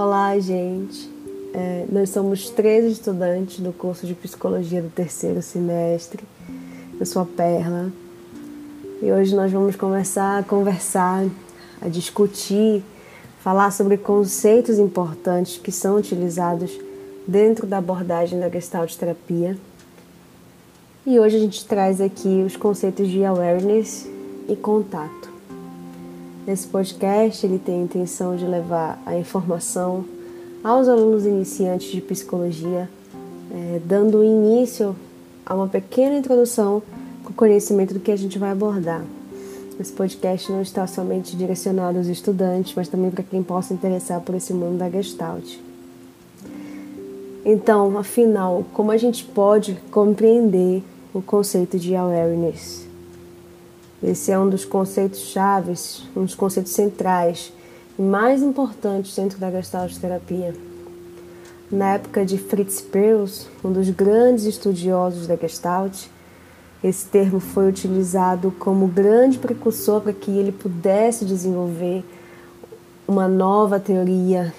Olá, gente. É, nós somos três estudantes do curso de psicologia do terceiro semestre. Eu sou a Perla e hoje nós vamos começar a conversar, a discutir, falar sobre conceitos importantes que são utilizados dentro da abordagem da Gestalt terapia. E hoje a gente traz aqui os conceitos de awareness e contato. Esse podcast ele tem a intenção de levar a informação aos alunos iniciantes de psicologia, é, dando início a uma pequena introdução com o conhecimento do que a gente vai abordar. Esse podcast não está somente direcionado aos estudantes, mas também para quem possa interessar por esse mundo da Gestalt. Então, afinal, como a gente pode compreender o conceito de awareness? Esse é um dos conceitos chaves, um dos conceitos centrais e mais importantes dentro da Gestalt terapia. Na época de Fritz Perls, um dos grandes estudiosos da Gestalt, esse termo foi utilizado como grande precursor para que ele pudesse desenvolver uma nova teoria,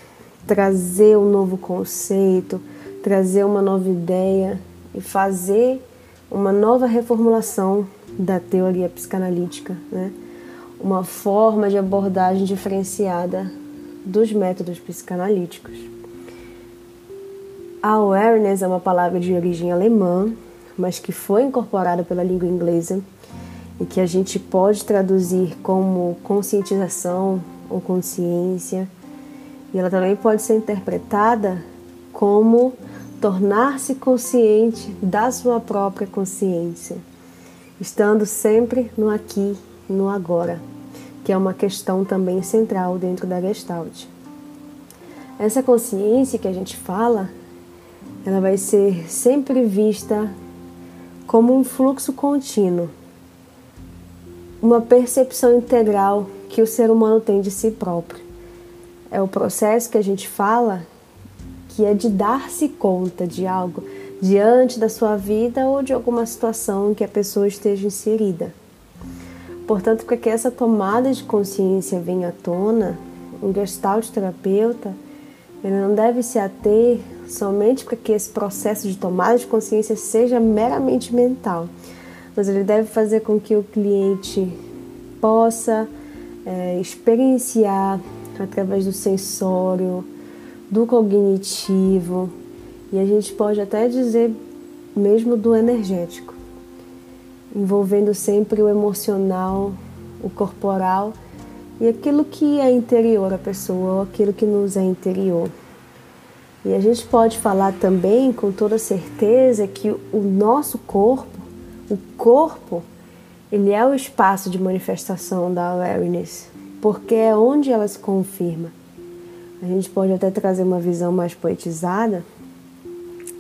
trazer um novo conceito, trazer uma nova ideia e fazer uma nova reformulação da teoria psicanalítica, né? uma forma de abordagem diferenciada dos métodos psicanalíticos. A awareness é uma palavra de origem alemã, mas que foi incorporada pela língua inglesa e que a gente pode traduzir como conscientização ou consciência. E ela também pode ser interpretada como tornar-se consciente da sua própria consciência estando sempre no aqui no agora, que é uma questão também central dentro da Gestalt. Essa consciência que a gente fala, ela vai ser sempre vista como um fluxo contínuo, uma percepção integral que o ser humano tem de si próprio. É o processo que a gente fala que é de dar-se conta de algo, diante da sua vida ou de alguma situação em que a pessoa esteja inserida. Portanto, para que essa tomada de consciência venha à tona, um gestalt terapeuta ele não deve se ater somente para que esse processo de tomada de consciência seja meramente mental, mas ele deve fazer com que o cliente possa é, experienciar através do sensório, do cognitivo, e a gente pode até dizer mesmo do energético, envolvendo sempre o emocional, o corporal e aquilo que é interior à pessoa, ou aquilo que nos é interior. E a gente pode falar também com toda certeza que o nosso corpo, o corpo, ele é o espaço de manifestação da awareness, porque é onde ela se confirma. A gente pode até trazer uma visão mais poetizada,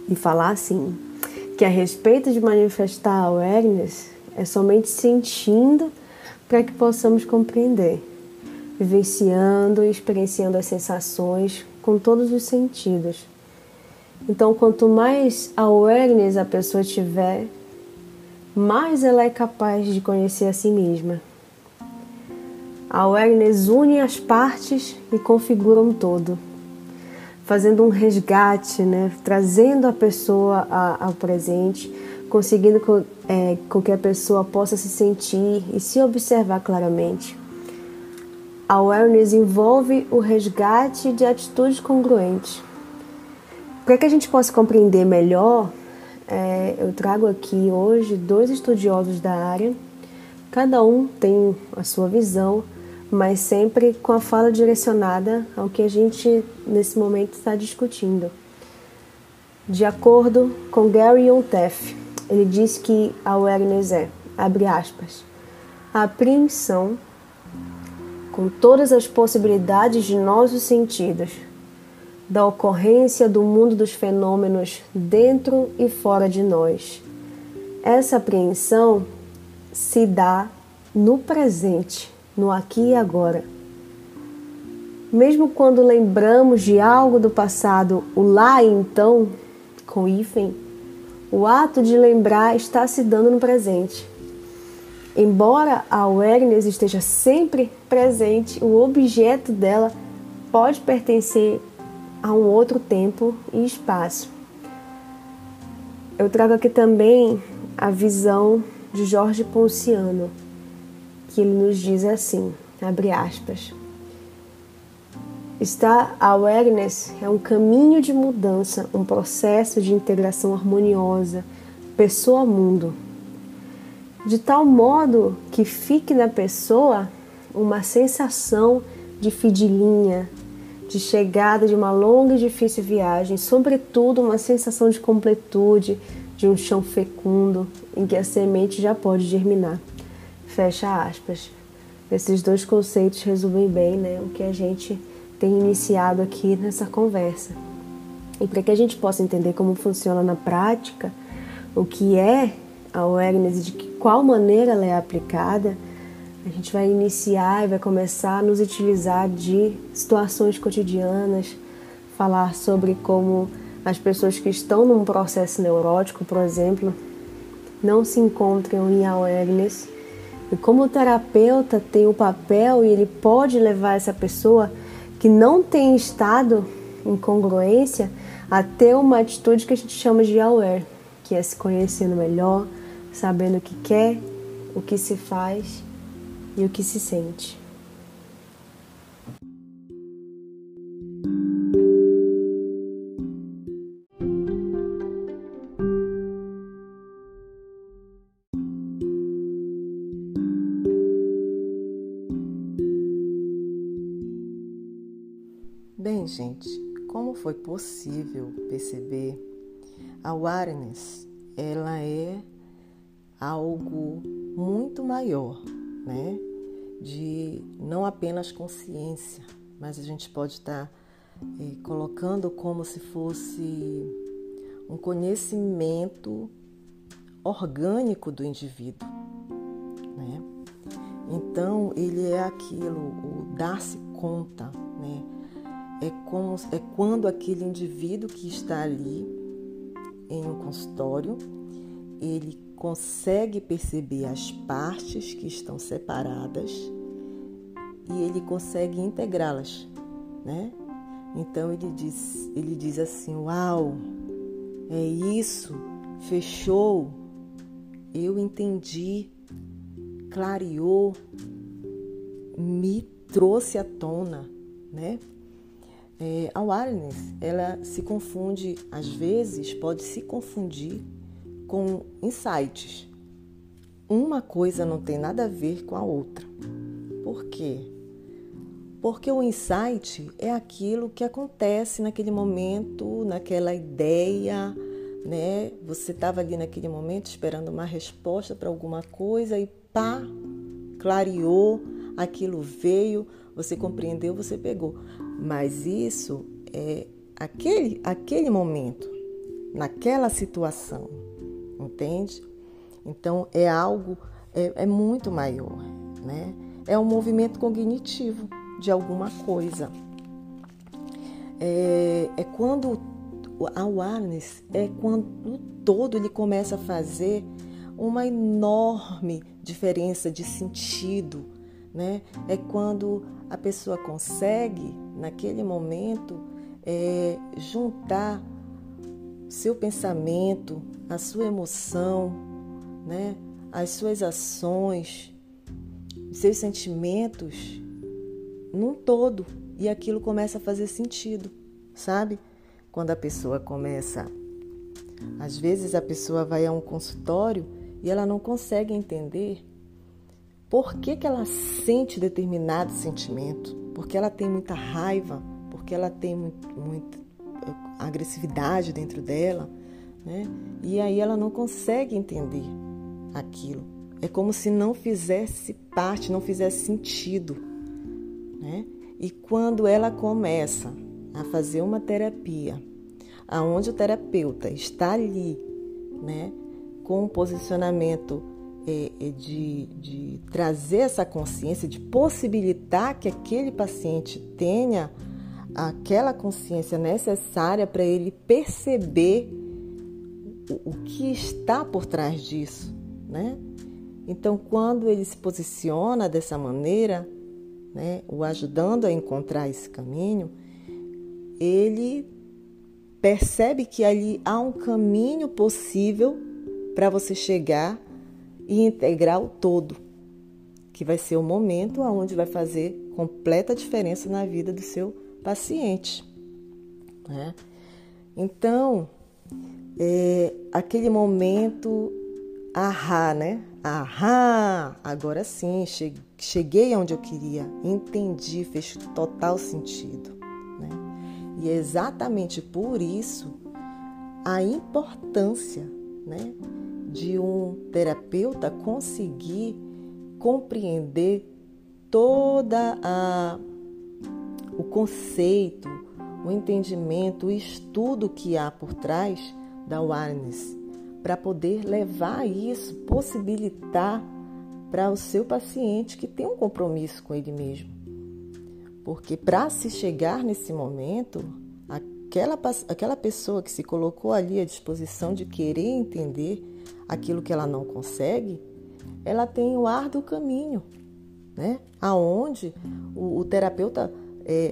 e falar assim, que a respeito de manifestar a awareness é somente sentindo para que possamos compreender, vivenciando e experienciando as sensações com todos os sentidos. Então, quanto mais awareness a pessoa tiver, mais ela é capaz de conhecer a si mesma. A awareness une as partes e configura um todo fazendo um resgate, né? trazendo a pessoa ao presente, conseguindo com, é, com que a pessoa possa se sentir e se observar claramente. A awareness envolve o resgate de atitudes congruentes. Para que a gente possa compreender melhor, é, eu trago aqui hoje dois estudiosos da área, cada um tem a sua visão mas sempre com a fala direcionada ao que a gente nesse momento está discutindo. De acordo com Gary Onteff, ele diz que a awareness é, abre aspas, a apreensão com todas as possibilidades de nossos sentidos, da ocorrência do mundo dos fenômenos dentro e fora de nós. Essa apreensão se dá no presente no aqui e agora. Mesmo quando lembramos de algo do passado, o lá e então, com hífen, o ato de lembrar está se dando no presente. Embora a awareness esteja sempre presente, o objeto dela pode pertencer a um outro tempo e espaço. Eu trago aqui também a visão de Jorge Ponciano, que ele nos diz assim, abre aspas. Star Awareness é um caminho de mudança, um processo de integração harmoniosa, pessoa-mundo, de tal modo que fique na pessoa uma sensação de fidinha, de chegada de uma longa e difícil viagem, sobretudo uma sensação de completude, de um chão fecundo em que a semente já pode germinar. Fecha aspas. Esses dois conceitos resumem bem né, o que a gente tem iniciado aqui nessa conversa. E para que a gente possa entender como funciona na prática, o que é a awareness e de que, qual maneira ela é aplicada, a gente vai iniciar e vai começar a nos utilizar de situações cotidianas, falar sobre como as pessoas que estão num processo neurótico, por exemplo, não se encontram em awareness e como o terapeuta tem o papel e ele pode levar essa pessoa que não tem estado em congruência a ter uma atitude que a gente chama de aware, que é se conhecendo melhor, sabendo o que quer, o que se faz e o que se sente. Foi possível perceber, a awareness, ela é algo muito maior, né? De não apenas consciência, mas a gente pode estar eh, colocando como se fosse um conhecimento orgânico do indivíduo, né? Então ele é aquilo, o dar-se conta, né? Como, é quando aquele indivíduo que está ali em um consultório, ele consegue perceber as partes que estão separadas e ele consegue integrá-las, né? Então ele diz, ele diz assim: "Uau! É isso, fechou. Eu entendi, clareou, me trouxe à tona, né? É, a awareness, ela se confunde, às vezes, pode se confundir com insights. Uma coisa não tem nada a ver com a outra. Por quê? Porque o insight é aquilo que acontece naquele momento, naquela ideia, né? Você estava ali naquele momento esperando uma resposta para alguma coisa e pá, clareou, aquilo veio, você compreendeu, você pegou. Mas isso é aquele, aquele momento, naquela situação, entende? Então é algo, é, é muito maior, né? É um movimento cognitivo de alguma coisa. É, é quando a awareness é quando o todo ele começa a fazer uma enorme diferença de sentido, né? É quando a pessoa consegue, naquele momento, é, juntar seu pensamento, a sua emoção, né? as suas ações, seus sentimentos num todo e aquilo começa a fazer sentido, sabe? Quando a pessoa começa, às vezes a pessoa vai a um consultório e ela não consegue entender por que, que ela sente determinado sentimento? Porque ela tem muita raiva, porque ela tem muita eh, agressividade dentro dela, né? E aí ela não consegue entender aquilo. É como se não fizesse parte, não fizesse sentido, né? E quando ela começa a fazer uma terapia, aonde o terapeuta está ali, né, com um posicionamento é, é de, de trazer essa consciência, de possibilitar que aquele paciente tenha aquela consciência necessária para ele perceber o, o que está por trás disso, né? Então, quando ele se posiciona dessa maneira, né, o ajudando a encontrar esse caminho, ele percebe que ali há um caminho possível para você chegar e integrar o todo, que vai ser o momento onde vai fazer completa diferença na vida do seu paciente. Né? Então, é, aquele momento, ahá, né? Ahá, agora sim, cheguei aonde eu queria, entendi, fez total sentido. Né? E é exatamente por isso a importância né, de um terapeuta conseguir compreender toda a o conceito, o entendimento, o estudo que há por trás da awareness, para poder levar isso, possibilitar para o seu paciente que tem um compromisso com ele mesmo. Porque para se chegar nesse momento, aquela, aquela pessoa que se colocou ali à disposição de querer entender aquilo que ela não consegue, ela tem o ar do caminho, né? Aonde o, o terapeuta é,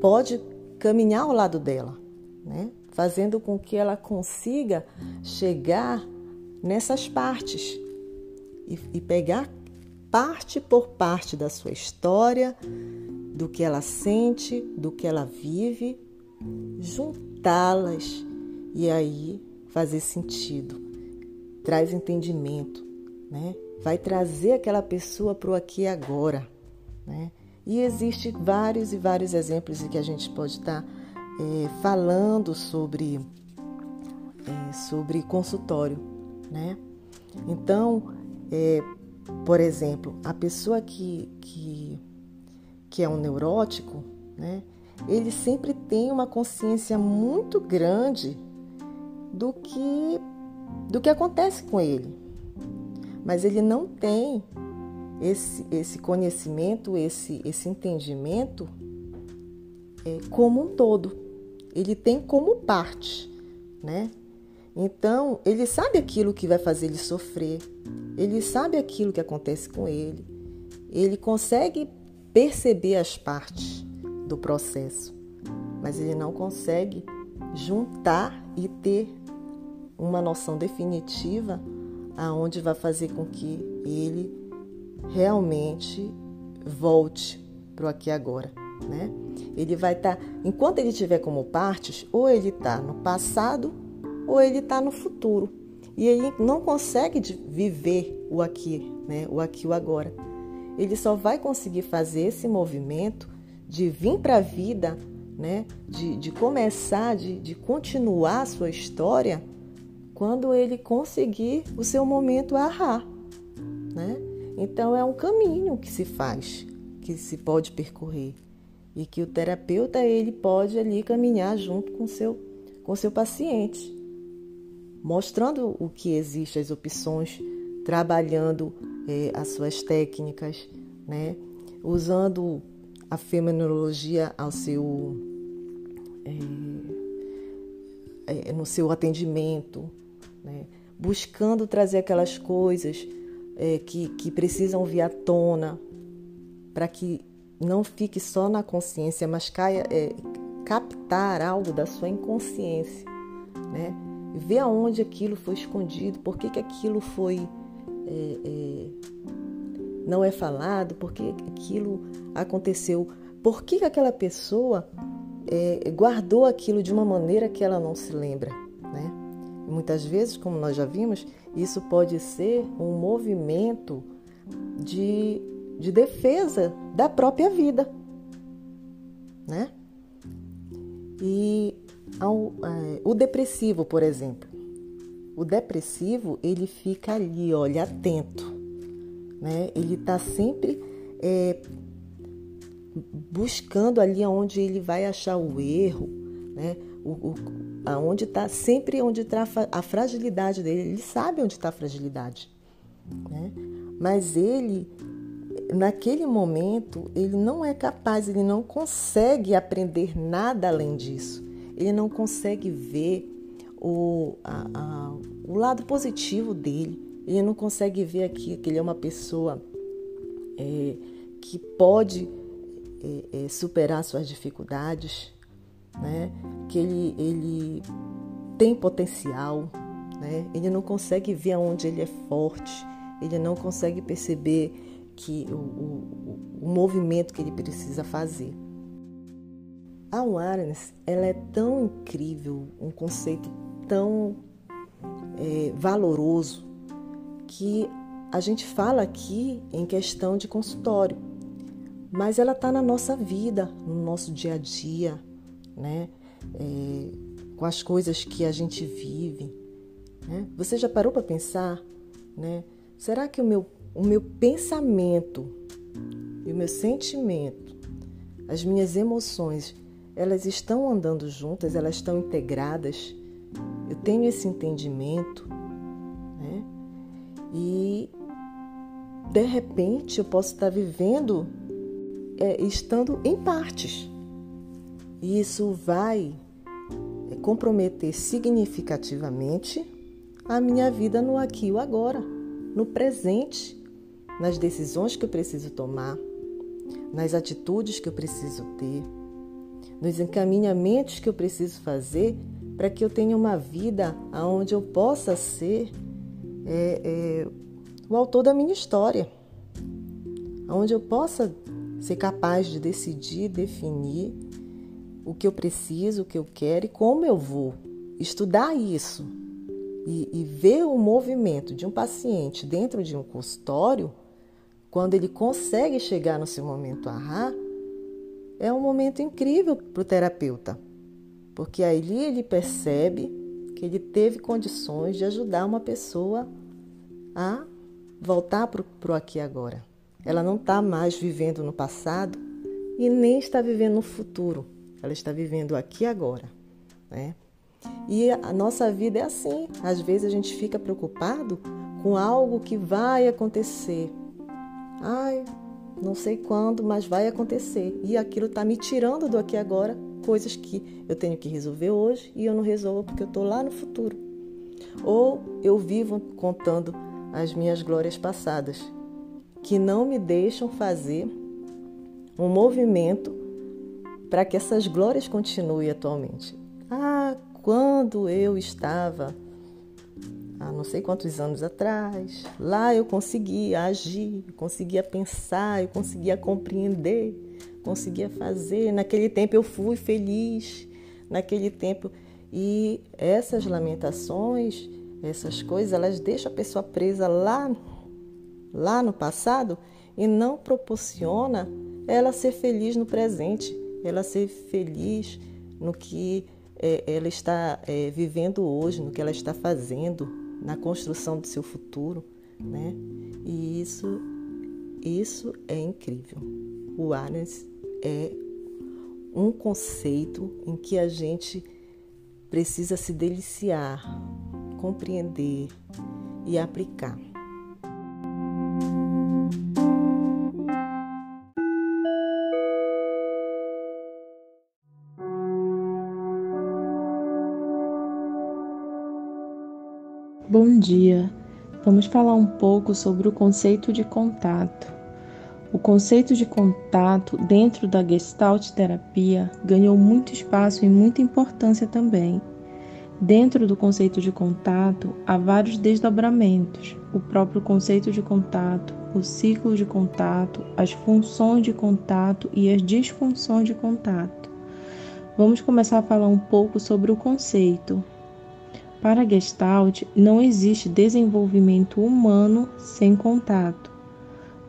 pode caminhar ao lado dela, né? Fazendo com que ela consiga chegar nessas partes e, e pegar parte por parte da sua história, do que ela sente, do que ela vive, juntá-las e aí fazer sentido. Traz entendimento, né? Vai trazer aquela pessoa para o aqui e agora, né? E existe vários e vários exemplos em que a gente pode estar tá, é, falando sobre é, sobre consultório, né? Então, é, por exemplo, a pessoa que, que, que é um neurótico, né? Ele sempre tem uma consciência muito grande do que do que acontece com ele, mas ele não tem esse, esse conhecimento, esse, esse entendimento é, como um todo. Ele tem como parte, né? Então, ele sabe aquilo que vai fazer ele sofrer, ele sabe aquilo que acontece com ele, ele consegue perceber as partes do processo, mas ele não consegue juntar e ter uma noção definitiva aonde vai fazer com que ele realmente volte para o aqui agora, né? Ele vai estar, tá, enquanto ele tiver como partes, ou ele está no passado ou ele está no futuro. E ele não consegue viver o aqui, né? o aqui o agora. Ele só vai conseguir fazer esse movimento de vir para a vida, né? de, de começar, de, de continuar a sua história, quando ele conseguir o seu momento arrar. Né? Então é um caminho que se faz, que se pode percorrer e que o terapeuta ele pode ali caminhar junto com seu com seu paciente, mostrando o que existe, as opções, trabalhando é, as suas técnicas, né? usando a fenomenologia ao seu é, é, no seu atendimento, né? buscando trazer aquelas coisas é, que, que precisam vir à tona, para que não fique só na consciência, mas caia, é, captar algo da sua inconsciência, né? Ver aonde aquilo foi escondido, por que, que aquilo foi é, é, não é falado, por que aquilo aconteceu, por que, que aquela pessoa é, guardou aquilo de uma maneira que ela não se lembra, né? Muitas vezes, como nós já vimos, isso pode ser um movimento de, de defesa da própria vida, né? E ao, é, o depressivo, por exemplo, o depressivo ele fica ali, olha, atento, né? Ele está sempre é, buscando ali onde ele vai achar o erro, né? O, o, aonde está sempre onde está a fragilidade dele. Ele sabe onde está a fragilidade, né? Mas ele, naquele momento, ele não é capaz, ele não consegue aprender nada além disso. Ele não consegue ver o, a, a, o lado positivo dele. Ele não consegue ver aqui que ele é uma pessoa é, que pode é, é, superar suas dificuldades, né? que ele, ele tem potencial, né? ele não consegue ver aonde ele é forte, ele não consegue perceber que o, o, o movimento que ele precisa fazer. A awareness ela é tão incrível, um conceito tão é, valoroso que a gente fala aqui em questão de consultório, mas ela está na nossa vida, no nosso dia a dia, né? É, com as coisas que a gente vive. Né? Você já parou para pensar, né? Será que o meu, o meu pensamento e o meu sentimento, as minhas emoções, elas estão andando juntas, elas estão integradas? Eu tenho esse entendimento, né? E de repente eu posso estar vivendo é, estando em partes. E isso vai é, comprometer significativamente a minha vida no aqui e agora, no presente, nas decisões que eu preciso tomar, nas atitudes que eu preciso ter, nos encaminhamentos que eu preciso fazer para que eu tenha uma vida onde eu possa ser é, é, o autor da minha história, onde eu possa ser capaz de decidir, definir o que eu preciso, o que eu quero e como eu vou. Estudar isso e, e ver o movimento de um paciente dentro de um consultório, quando ele consegue chegar no seu momento ahá, é um momento incrível para o terapeuta, porque ali ele percebe que ele teve condições de ajudar uma pessoa a voltar para o aqui e agora. Ela não está mais vivendo no passado e nem está vivendo no futuro. Ela está vivendo aqui agora. Né? E a nossa vida é assim. Às vezes a gente fica preocupado com algo que vai acontecer. Ai, não sei quando, mas vai acontecer. E aquilo está me tirando do aqui agora coisas que eu tenho que resolver hoje e eu não resolvo porque eu estou lá no futuro. Ou eu vivo contando as minhas glórias passadas, que não me deixam fazer um movimento para que essas glórias continuem atualmente. Ah, quando eu estava há não sei quantos anos atrás, lá eu conseguia agir, conseguia pensar, eu conseguia compreender, conseguia fazer. Naquele tempo eu fui feliz, naquele tempo. E essas lamentações essas coisas, elas deixam a pessoa presa lá, lá no passado e não proporciona ela ser feliz no presente, ela ser feliz no que é, ela está é, vivendo hoje, no que ela está fazendo, na construção do seu futuro, né? E isso, isso é incrível. O awareness é um conceito em que a gente precisa se deliciar compreender e aplicar. Dia! Vamos falar um pouco sobre o conceito de contato. O conceito de contato dentro da Gestalt terapia ganhou muito espaço e muita importância também. Dentro do conceito de contato, há vários desdobramentos: o próprio conceito de contato, o ciclo de contato, as funções de contato e as disfunções de contato. Vamos começar a falar um pouco sobre o conceito. Para Gestalt, não existe desenvolvimento humano sem contato.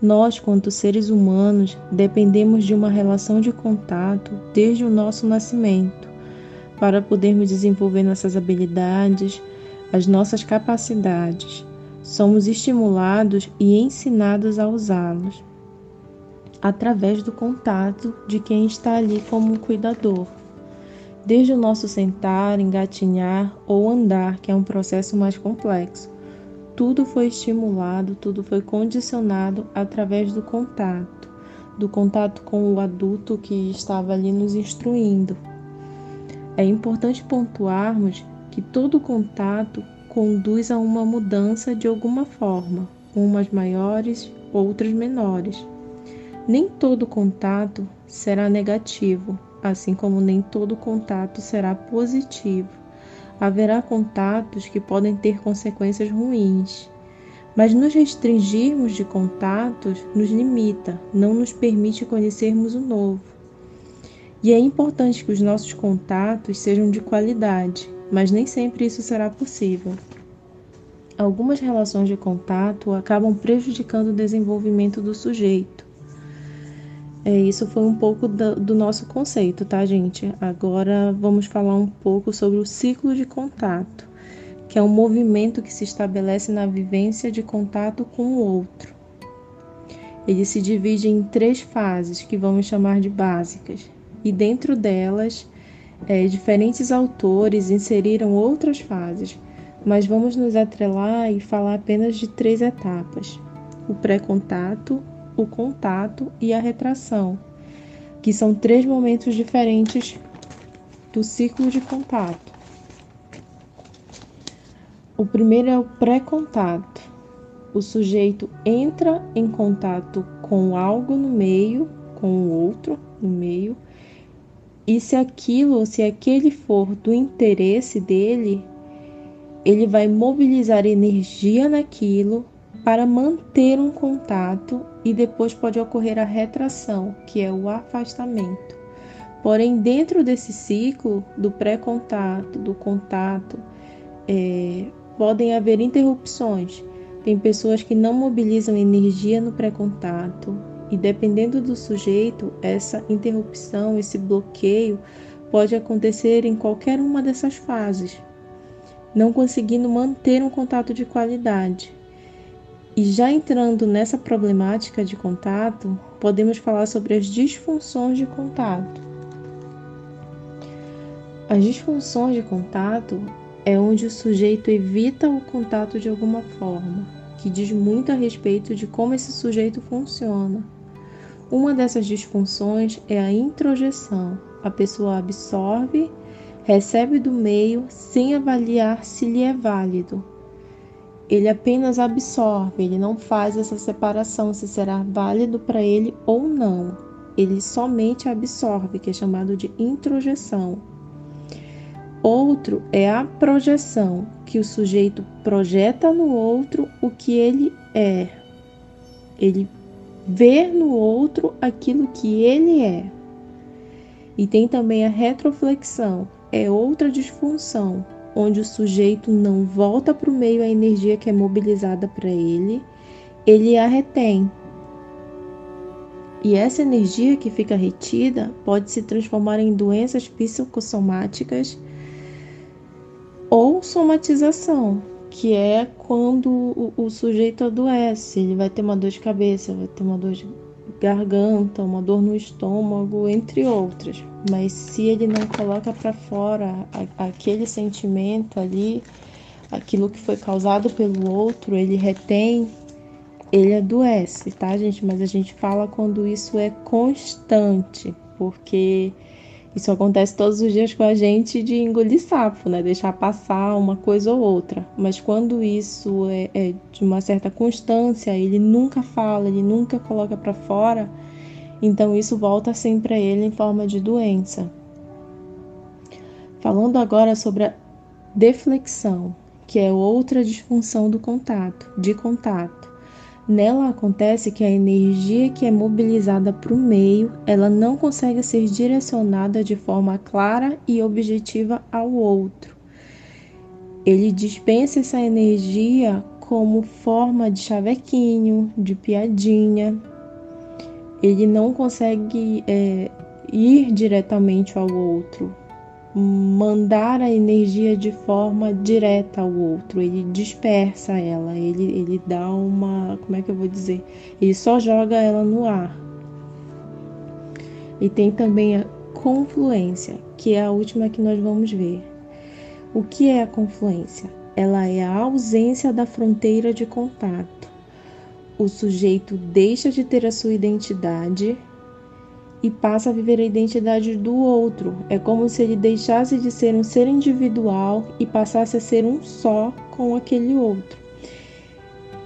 Nós, quanto seres humanos, dependemos de uma relação de contato desde o nosso nascimento para podermos desenvolver nossas habilidades, as nossas capacidades. Somos estimulados e ensinados a usá-los através do contato de quem está ali como cuidador. Desde o nosso sentar, engatinhar ou andar, que é um processo mais complexo, tudo foi estimulado, tudo foi condicionado através do contato, do contato com o adulto que estava ali nos instruindo. É importante pontuarmos que todo contato conduz a uma mudança de alguma forma, umas maiores, outras menores. Nem todo contato será negativo, assim como nem todo contato será positivo. Haverá contatos que podem ter consequências ruins, mas nos restringirmos de contatos nos limita, não nos permite conhecermos o novo. E é importante que os nossos contatos sejam de qualidade, mas nem sempre isso será possível. Algumas relações de contato acabam prejudicando o desenvolvimento do sujeito. É, isso foi um pouco do, do nosso conceito, tá, gente? Agora vamos falar um pouco sobre o ciclo de contato, que é um movimento que se estabelece na vivência de contato com o outro. Ele se divide em três fases que vamos chamar de básicas, e dentro delas, é, diferentes autores inseriram outras fases, mas vamos nos atrelar e falar apenas de três etapas: o pré-contato, o contato e a retração, que são três momentos diferentes do ciclo de contato. O primeiro é o pré-contato. O sujeito entra em contato com algo no meio, com o outro no meio, e se aquilo se aquele for do interesse dele, ele vai mobilizar energia naquilo para manter um contato e depois pode ocorrer a retração, que é o afastamento. Porém, dentro desse ciclo do pré-contato, do contato, é, podem haver interrupções. Tem pessoas que não mobilizam energia no pré-contato e, dependendo do sujeito, essa interrupção, esse bloqueio pode acontecer em qualquer uma dessas fases, não conseguindo manter um contato de qualidade. E já entrando nessa problemática de contato, podemos falar sobre as disfunções de contato. As disfunções de contato é onde o sujeito evita o contato de alguma forma, que diz muito a respeito de como esse sujeito funciona. Uma dessas disfunções é a introjeção. A pessoa absorve, recebe do meio sem avaliar se lhe é válido, ele apenas absorve, ele não faz essa separação se será válido para ele ou não. Ele somente absorve, que é chamado de introjeção. Outro é a projeção, que o sujeito projeta no outro o que ele é. Ele vê no outro aquilo que ele é. E tem também a retroflexão, é outra disfunção, onde o sujeito não volta para o meio a energia que é mobilizada para ele, ele a retém. E essa energia que fica retida pode se transformar em doenças psicossomáticas ou somatização, que é quando o, o sujeito adoece, ele vai ter uma dor de cabeça, vai ter uma dor de garganta, uma dor no estômago, entre outras. Mas se ele não coloca para fora aquele sentimento ali, aquilo que foi causado pelo outro, ele retém, ele adoece, tá, gente? Mas a gente fala quando isso é constante, porque isso acontece todos os dias com a gente de engolir sapo, né? Deixar passar uma coisa ou outra. Mas quando isso é, é de uma certa constância, ele nunca fala, ele nunca coloca para fora, então isso volta sempre a ele em forma de doença. Falando agora sobre a deflexão, que é outra disfunção do contato, de contato. Nela acontece que a energia que é mobilizada para o meio, ela não consegue ser direcionada de forma clara e objetiva ao outro. Ele dispensa essa energia como forma de chavequinho, de piadinha. Ele não consegue é, ir diretamente ao outro, mandar a energia de forma direta ao outro, ele dispersa ela, ele, ele dá uma. Como é que eu vou dizer? Ele só joga ela no ar. E tem também a confluência, que é a última que nós vamos ver. O que é a confluência? Ela é a ausência da fronteira de contato. O sujeito deixa de ter a sua identidade e passa a viver a identidade do outro. É como se ele deixasse de ser um ser individual e passasse a ser um só com aquele outro.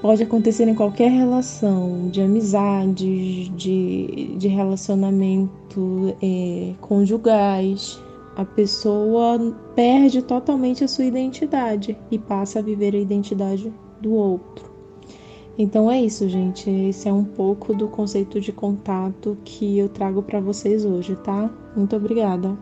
Pode acontecer em qualquer relação, de amizade, de, de relacionamento é, conjugais. A pessoa perde totalmente a sua identidade e passa a viver a identidade do outro. Então é isso, gente. Esse é um pouco do conceito de contato que eu trago para vocês hoje, tá? Muito obrigada.